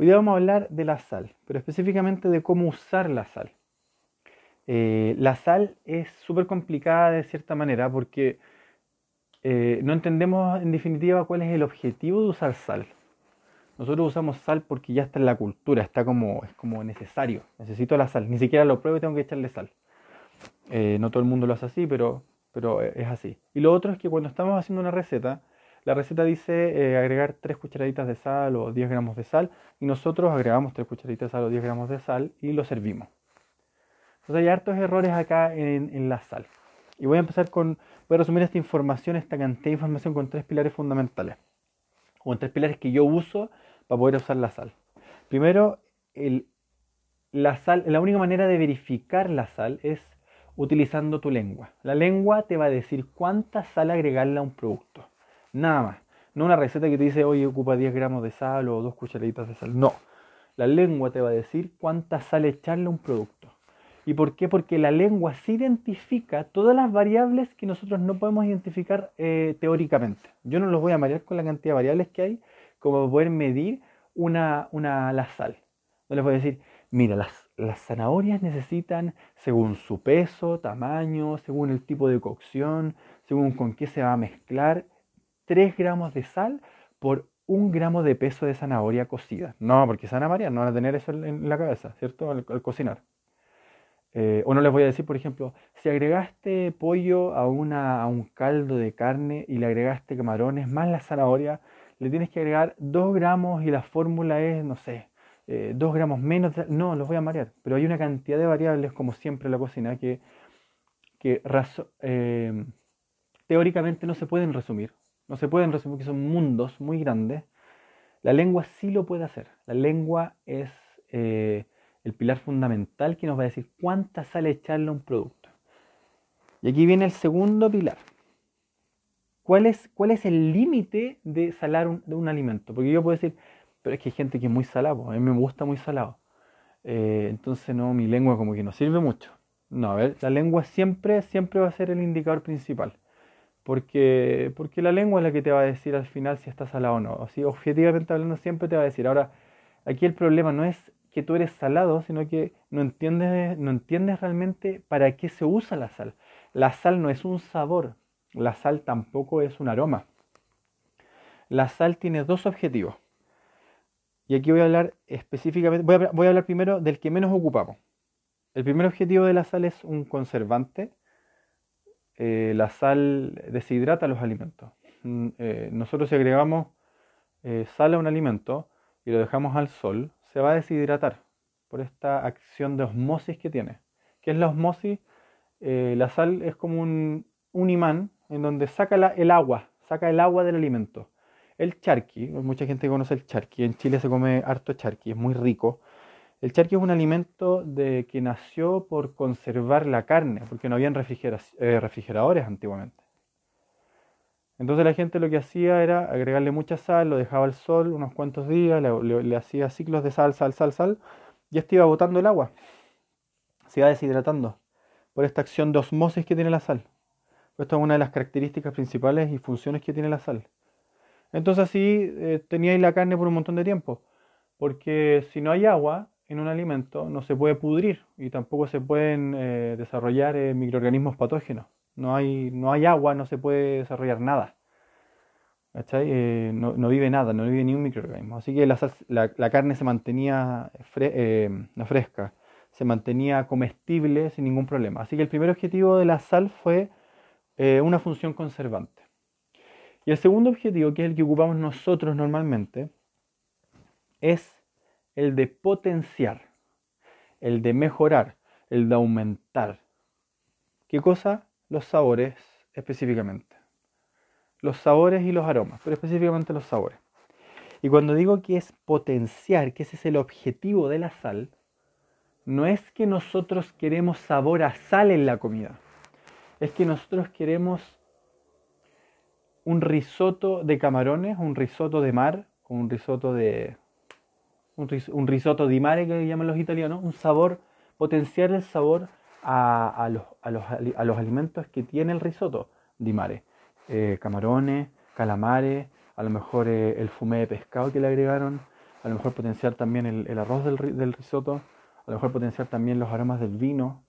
Hoy día vamos a hablar de la sal, pero específicamente de cómo usar la sal. Eh, la sal es súper complicada de cierta manera porque eh, no entendemos en definitiva cuál es el objetivo de usar sal. Nosotros usamos sal porque ya está en la cultura, está como, es como necesario. Necesito la sal, ni siquiera lo pruebo y tengo que echarle sal. Eh, no todo el mundo lo hace así, pero, pero es así. Y lo otro es que cuando estamos haciendo una receta, la receta dice eh, agregar 3 cucharaditas de sal o 10 gramos de sal y nosotros agregamos 3 cucharaditas de sal o 10 gramos de sal y lo servimos. Entonces hay hartos errores acá en, en la sal. Y voy a empezar con, voy a resumir esta información, esta cantidad de información con tres pilares fundamentales. O con tres pilares que yo uso para poder usar la sal. Primero, la, sal, la única manera de verificar la sal es utilizando tu lengua. La lengua te va a decir cuánta sal agregarle a un producto. Nada más. No una receta que te dice, oye, ocupa 10 gramos de sal o dos cucharaditas de sal. No. La lengua te va a decir cuánta sal echarle a un producto. ¿Y por qué? Porque la lengua sí identifica todas las variables que nosotros no podemos identificar eh, teóricamente. Yo no los voy a marear con la cantidad de variables que hay como poder medir una, una, la sal. No les voy a decir, mira, las, las zanahorias necesitan, según su peso, tamaño, según el tipo de cocción, según con qué se va a mezclar, 3 gramos de sal por un gramo de peso de zanahoria cocida. No, porque se no van a tener eso en la cabeza, ¿cierto? al cocinar. Eh, o no les voy a decir, por ejemplo, si agregaste pollo a, una, un caldo de carne y le agregaste camarones más la zanahoria, le tienes que agregar 2 gramos y la fórmula es, no sé, eh, 2 gramos menos. No, los voy a marear. Pero hay una cantidad de variables, como siempre en la cocina, que, que eh, teóricamente no se pueden resumir. No se pueden resumir, que son mundos muy grandes. La lengua sí lo puede hacer. La lengua es... Eh, el pilar fundamental que nos va a decir cuánta sal echarle a un producto. Y aquí viene el segundo pilar. ¿Cuál es, cuál es el límite de salar de un alimento? Porque yo puedo decir, pero es que hay gente que es muy salado, a mí me gusta muy salado. Eh, entonces no, mi lengua como que no sirve mucho. No, a ver, la lengua siempre, siempre va a ser el indicador principal. Porque, porque la lengua es la que te va a decir al final si está salado o no. Así, objetivamente hablando, siempre te va a decir. Ahora, aquí el problema no es que tú eres salado, sino que no entiendes, no entiendes realmente para qué se usa la sal. La sal no es un sabor, la sal tampoco es un aroma. La sal tiene dos objetivos. Y aquí voy a hablar específicamente, voy a, hablar primero del que menos ocupamos. El primer objetivo de la sal es un conservante. Eh, la sal deshidrata los alimentos. Mm, eh, nosotros si agregamos eh, sal a un alimento y lo dejamos al sol, se va a deshidratar por esta acción de osmosis que tiene. ¿Qué es la osmosis? La sal es como un, imán en donde saca el agua, saca el agua del alimento. El charqui, mucha gente conoce el charqui, en Chile se come harto charqui, es muy rico. El charqui es un alimento de, que nació por conservar la carne, porque no habían eh, refrigeradores antiguamente. Entonces la gente lo que hacía era agregarle mucha sal, lo dejaba al sol unos cuantos días, le, hacía ciclos de sal, sal, sal, sal, y esto iba botando el agua. Se iba deshidratando por esta acción de osmosis que tiene la sal. Esto es una de las características principales y funciones que tiene la sal. Entonces así eh, teníais la carne por un montón de tiempo, porque si no hay agua en un alimento no se puede pudrir y tampoco se pueden eh, desarrollar eh, microorganismos patógenos no hay, no hay agua, no se puede desarrollar nada. Eh, no, vive nada, no vive ni un microorganismo. Así que la, carne se mantenía eh, fresca, se mantenía comestible sin ningún problema. Así que el primer objetivo de la sal fue una función conservante. Y el segundo objetivo, que es el que ocupamos nosotros normalmente, es el de potenciar, el de mejorar, el de aumentar. ¿Qué cosa? los sabores específicamente. Los sabores y los aromas, pero específicamente los sabores. Y cuando digo que es potenciar, que ese es el objetivo de la sal, no es que nosotros queremos sabor a sal en la comida. Es que nosotros queremos un risotto de camarones, un risotto de mar, un risotto de un, risotto di mare que llaman los italianos, un sabor, potenciar el sabor a, los, a, los, a, los, alimentos que tiene el risotto di mare. Eh, camarones, calamares, a lo mejor eh, el fumé de pescado que le agregaron, a lo mejor potenciar también el, arroz del, del, risotto, a lo mejor potenciar también los aromas del vino,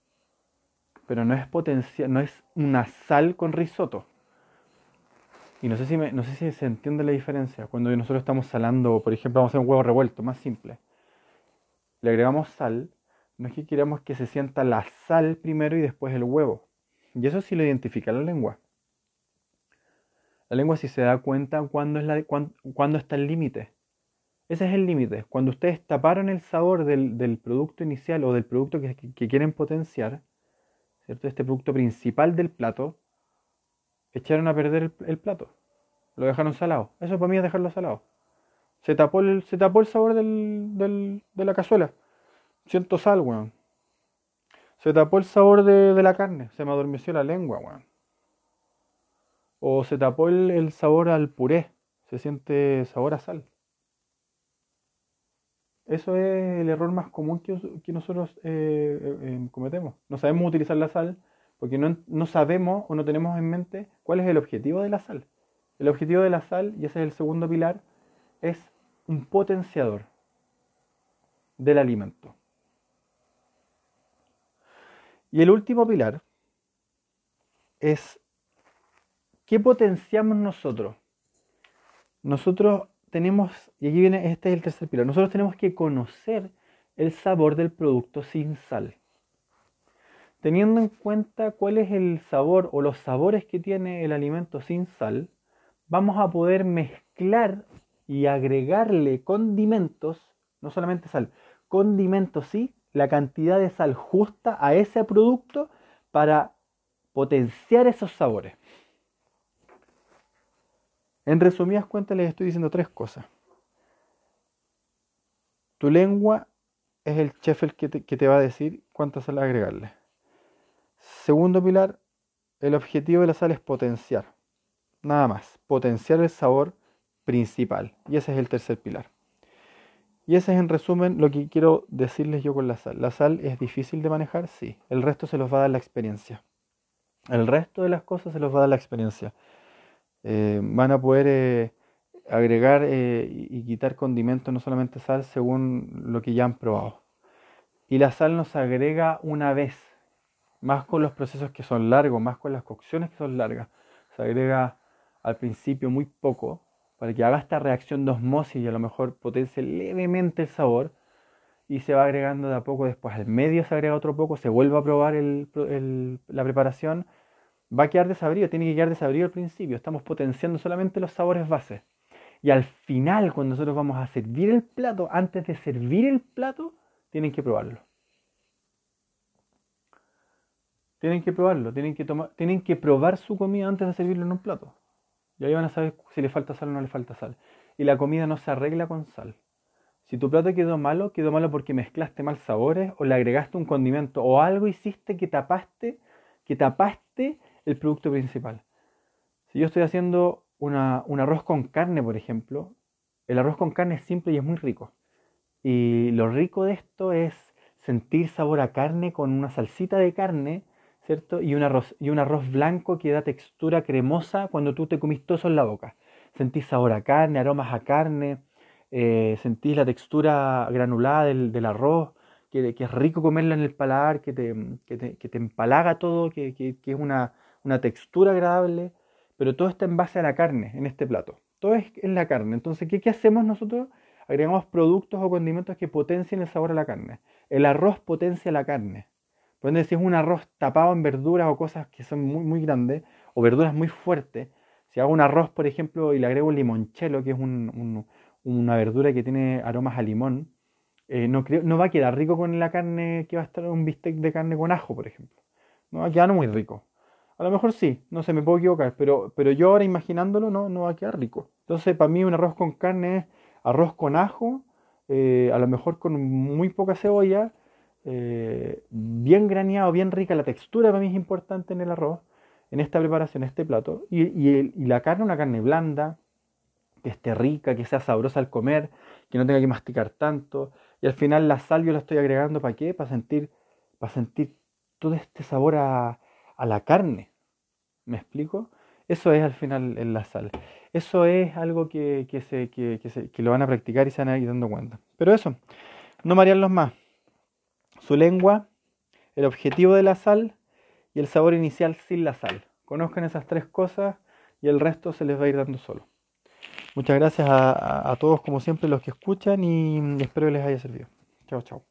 pero no es, potencia, no es una sal con risotto. Y no sé, si no sé si se entiende la diferencia. Cuando nosotros estamos salando, por ejemplo, vamos a hacer un huevo revuelto, más simple. Le agregamos sal, no es que queramos que se sienta la sal primero y después el huevo. Y eso sí lo identifica la lengua. La lengua sí se da cuenta cuándo, es la, está el límite. Ese es el límite. Cuando ustedes taparon el sabor del, producto inicial o del producto que, quieren potenciar, ¿cierto? Este producto principal del plato, echaron a perder el, plato. Lo dejaron salado. Eso para mí es dejarlo salado. Se tapó el, se tapó el sabor de la cazuela. Siento sal, weón. Se tapó el sabor de, la carne. Se me adormeció la lengua, weón. O se tapó el, sabor al puré. Se siente sabor a sal. Eso es el error más común que, nosotros eh, eh, eh, cometemos. No sabemos utilizar la sal porque no, sabemos o no tenemos en mente cuál es el objetivo de la sal. El objetivo de la sal, y ese es el segundo pilar, es un potenciador del alimento. Y el último pilar es ¿qué potenciamos nosotros? Nosotros tenemos, y aquí viene, este es el tercer pilar, nosotros tenemos que conocer el sabor del producto sin sal teniendo en cuenta cuál es el sabor o los sabores que tiene el alimento sin sal, vamos a poder mezclar y agregarle condimentos, no solamente sal, condimentos sí, la cantidad de sal justa a ese producto para potenciar esos sabores. En resumidas cuentas les estoy diciendo tres cosas. Tu lengua es el chef el que te, que te va a decir cuánta sal agregarle. Segundo pilar, el objetivo de la sal es potenciar. Nada más, potenciar el sabor principal. Y ese es el tercer pilar. Y ese es en resumen lo que quiero decirles yo con la sal. La sal es difícil de manejar, sí. El resto se los va a dar la experiencia. El resto de las cosas se los va a dar la experiencia. Eh, van a poder eh, agregar eh, y quitar condimentos, no solamente sal, según lo que ya han probado. Y la sal nos agrega una vez más con los procesos que son largos, más con las cocciones que son largas. Se agrega al principio muy poco para que haga esta reacción de osmosis y a lo mejor potencie levemente el sabor y se va agregando de a poco después al medio se agrega otro poco, se vuelve a probar la preparación, va a quedar desabrido, tiene que quedar desabrido al principio, estamos potenciando solamente los sabores bases. Y al final, cuando nosotros vamos a servir el plato, antes de servir el plato, tienen que probarlo. Tienen que probarlo, tienen que, tomar, tienen que probar su comida antes de servirlo en un plato. Y ahí van a saber si le falta sal o no le falta sal. Y la comida no se arregla con sal. Si tu plato quedó malo, quedó malo porque mezclaste mal sabores o le agregaste un condimento o algo hiciste que tapaste, que tapaste el producto principal. Si yo estoy haciendo un arroz con carne, por ejemplo, el arroz con carne es simple y es muy rico. Y lo rico de esto es sentir sabor a carne con una salsita de carne ¿cierto? Y un, arroz, y un arroz blanco que da textura cremosa cuando tú te comís todo eso en la boca. Sentís sabor a carne, aromas a carne, eh, sentís la textura granulada del, arroz, que, que, es rico comerlo en el paladar, que te, que te, empalaga todo, que, es una, una, textura agradable, pero todo está en base a la carne en este plato. Todo es en la carne. Entonces, ¿qué, ¿qué hacemos nosotros? Agregamos productos o condimentos que potencien el sabor a la carne. El arroz potencia la carne. Por si es un arroz tapado en verduras o cosas que son muy, muy grandes, o verduras muy fuertes, si hago un arroz, por ejemplo, y le agrego limonchelo, que es una verdura que tiene aromas a limón, eh, no, no va a quedar rico con la carne que va a estar un bistec de carne con ajo, por ejemplo. No va a quedar muy rico. A lo mejor sí, no sé, me puedo equivocar, pero, pero yo ahora imaginándolo no, no va a quedar rico. Entonces, para mí un arroz con carne es arroz con ajo, eh, a lo mejor con muy poca cebolla, eh, bien graneado, bien rica. La textura para mí es importante en el arroz, en esta preparación, este plato. Y, la carne, una carne blanda, que esté rica, que sea sabrosa al comer, que no tenga que masticar tanto. Y al final la sal yo la estoy agregando para qué? Para sentir, para sentir todo este sabor a, a la carne. ¿Me explico? Eso es al final en la sal. Eso es algo que, que, se, que, se, que lo van a practicar y se van a ir dando cuenta. Pero eso, no marearlos más. Su lengua, el objetivo de la sal y el sabor inicial sin la sal. Conozcan esas tres cosas y el resto se les va a ir dando solo. Muchas gracias a, a todos como siempre los que escuchan y espero que les haya servido. Chao, chao.